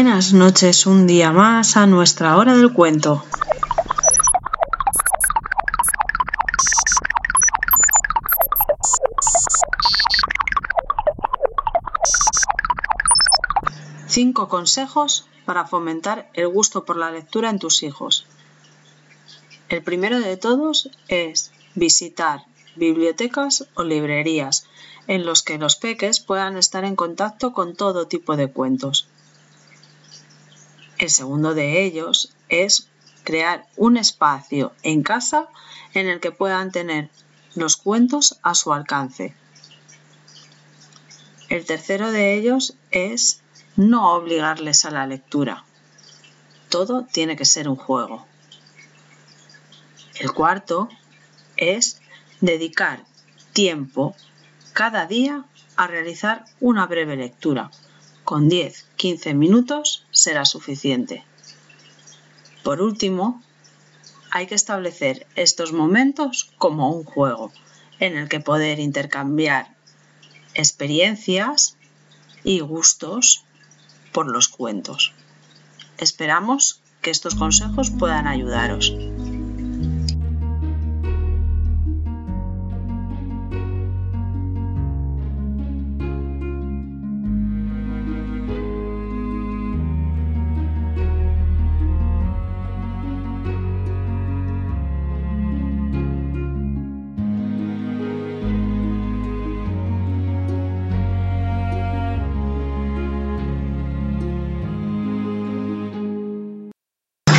Buenas noches, un día más a nuestra hora del cuento. Cinco consejos para fomentar el gusto por la lectura en tus hijos. El primero de todos es visitar bibliotecas o librerías en los que los peques puedan estar en contacto con todo tipo de cuentos. El segundo de ellos es crear un espacio en casa en el que puedan tener los cuentos a su alcance. El tercero de ellos es no obligarles a la lectura. Todo tiene que ser un juego. El cuarto es dedicar tiempo cada día a realizar una breve lectura. Con 10-15 minutos será suficiente. Por último, hay que establecer estos momentos como un juego en el que poder intercambiar experiencias y gustos por los cuentos. Esperamos que estos consejos puedan ayudaros.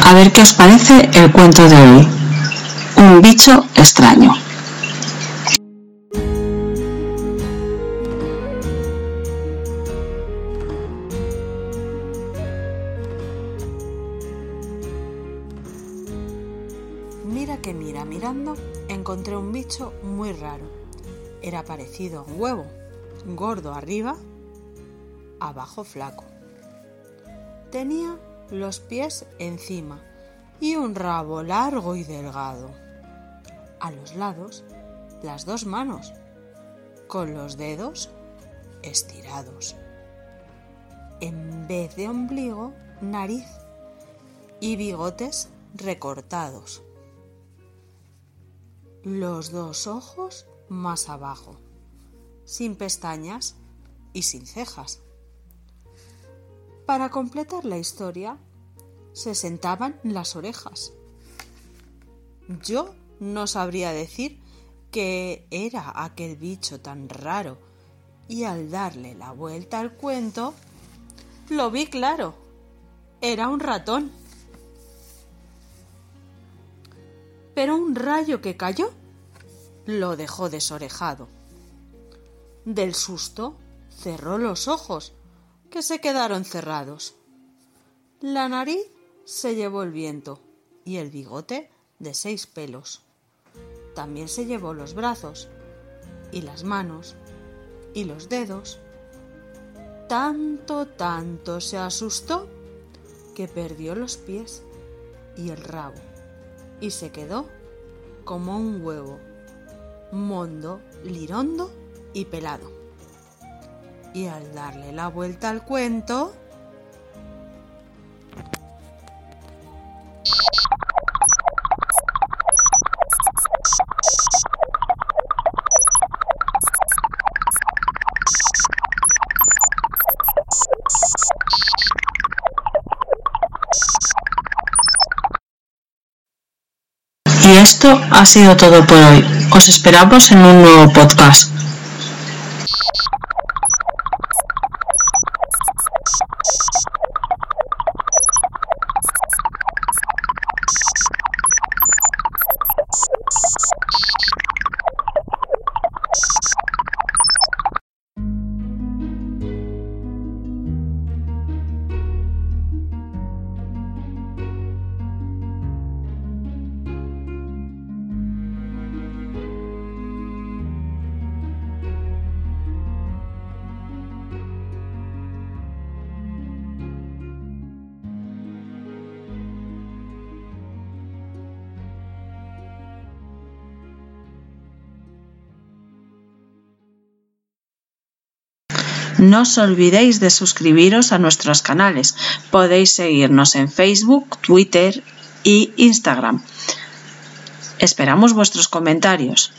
A ver qué os parece el cuento de hoy. Un bicho extraño. Mira que mira, mirando, encontré un bicho muy raro. Era parecido a un huevo, gordo arriba, abajo flaco. Tenía los pies encima y un rabo largo y delgado. A los lados, las dos manos, con los dedos estirados. En vez de ombligo, nariz y bigotes recortados. Los dos ojos más abajo, sin pestañas y sin cejas. Para completar la historia, se sentaban las orejas. Yo no sabría decir qué era aquel bicho tan raro y al darle la vuelta al cuento, lo vi claro. Era un ratón. Pero un rayo que cayó lo dejó desorejado. Del susto cerró los ojos que se quedaron cerrados. La nariz se llevó el viento y el bigote de seis pelos. También se llevó los brazos y las manos y los dedos. Tanto, tanto se asustó que perdió los pies y el rabo y se quedó como un huevo, mondo, lirondo y pelado y al darle la vuelta al cuento... Y esto ha sido todo por hoy. Os esperamos en un nuevo podcast. No os olvidéis de suscribiros a nuestros canales. Podéis seguirnos en Facebook, Twitter y Instagram. Esperamos vuestros comentarios.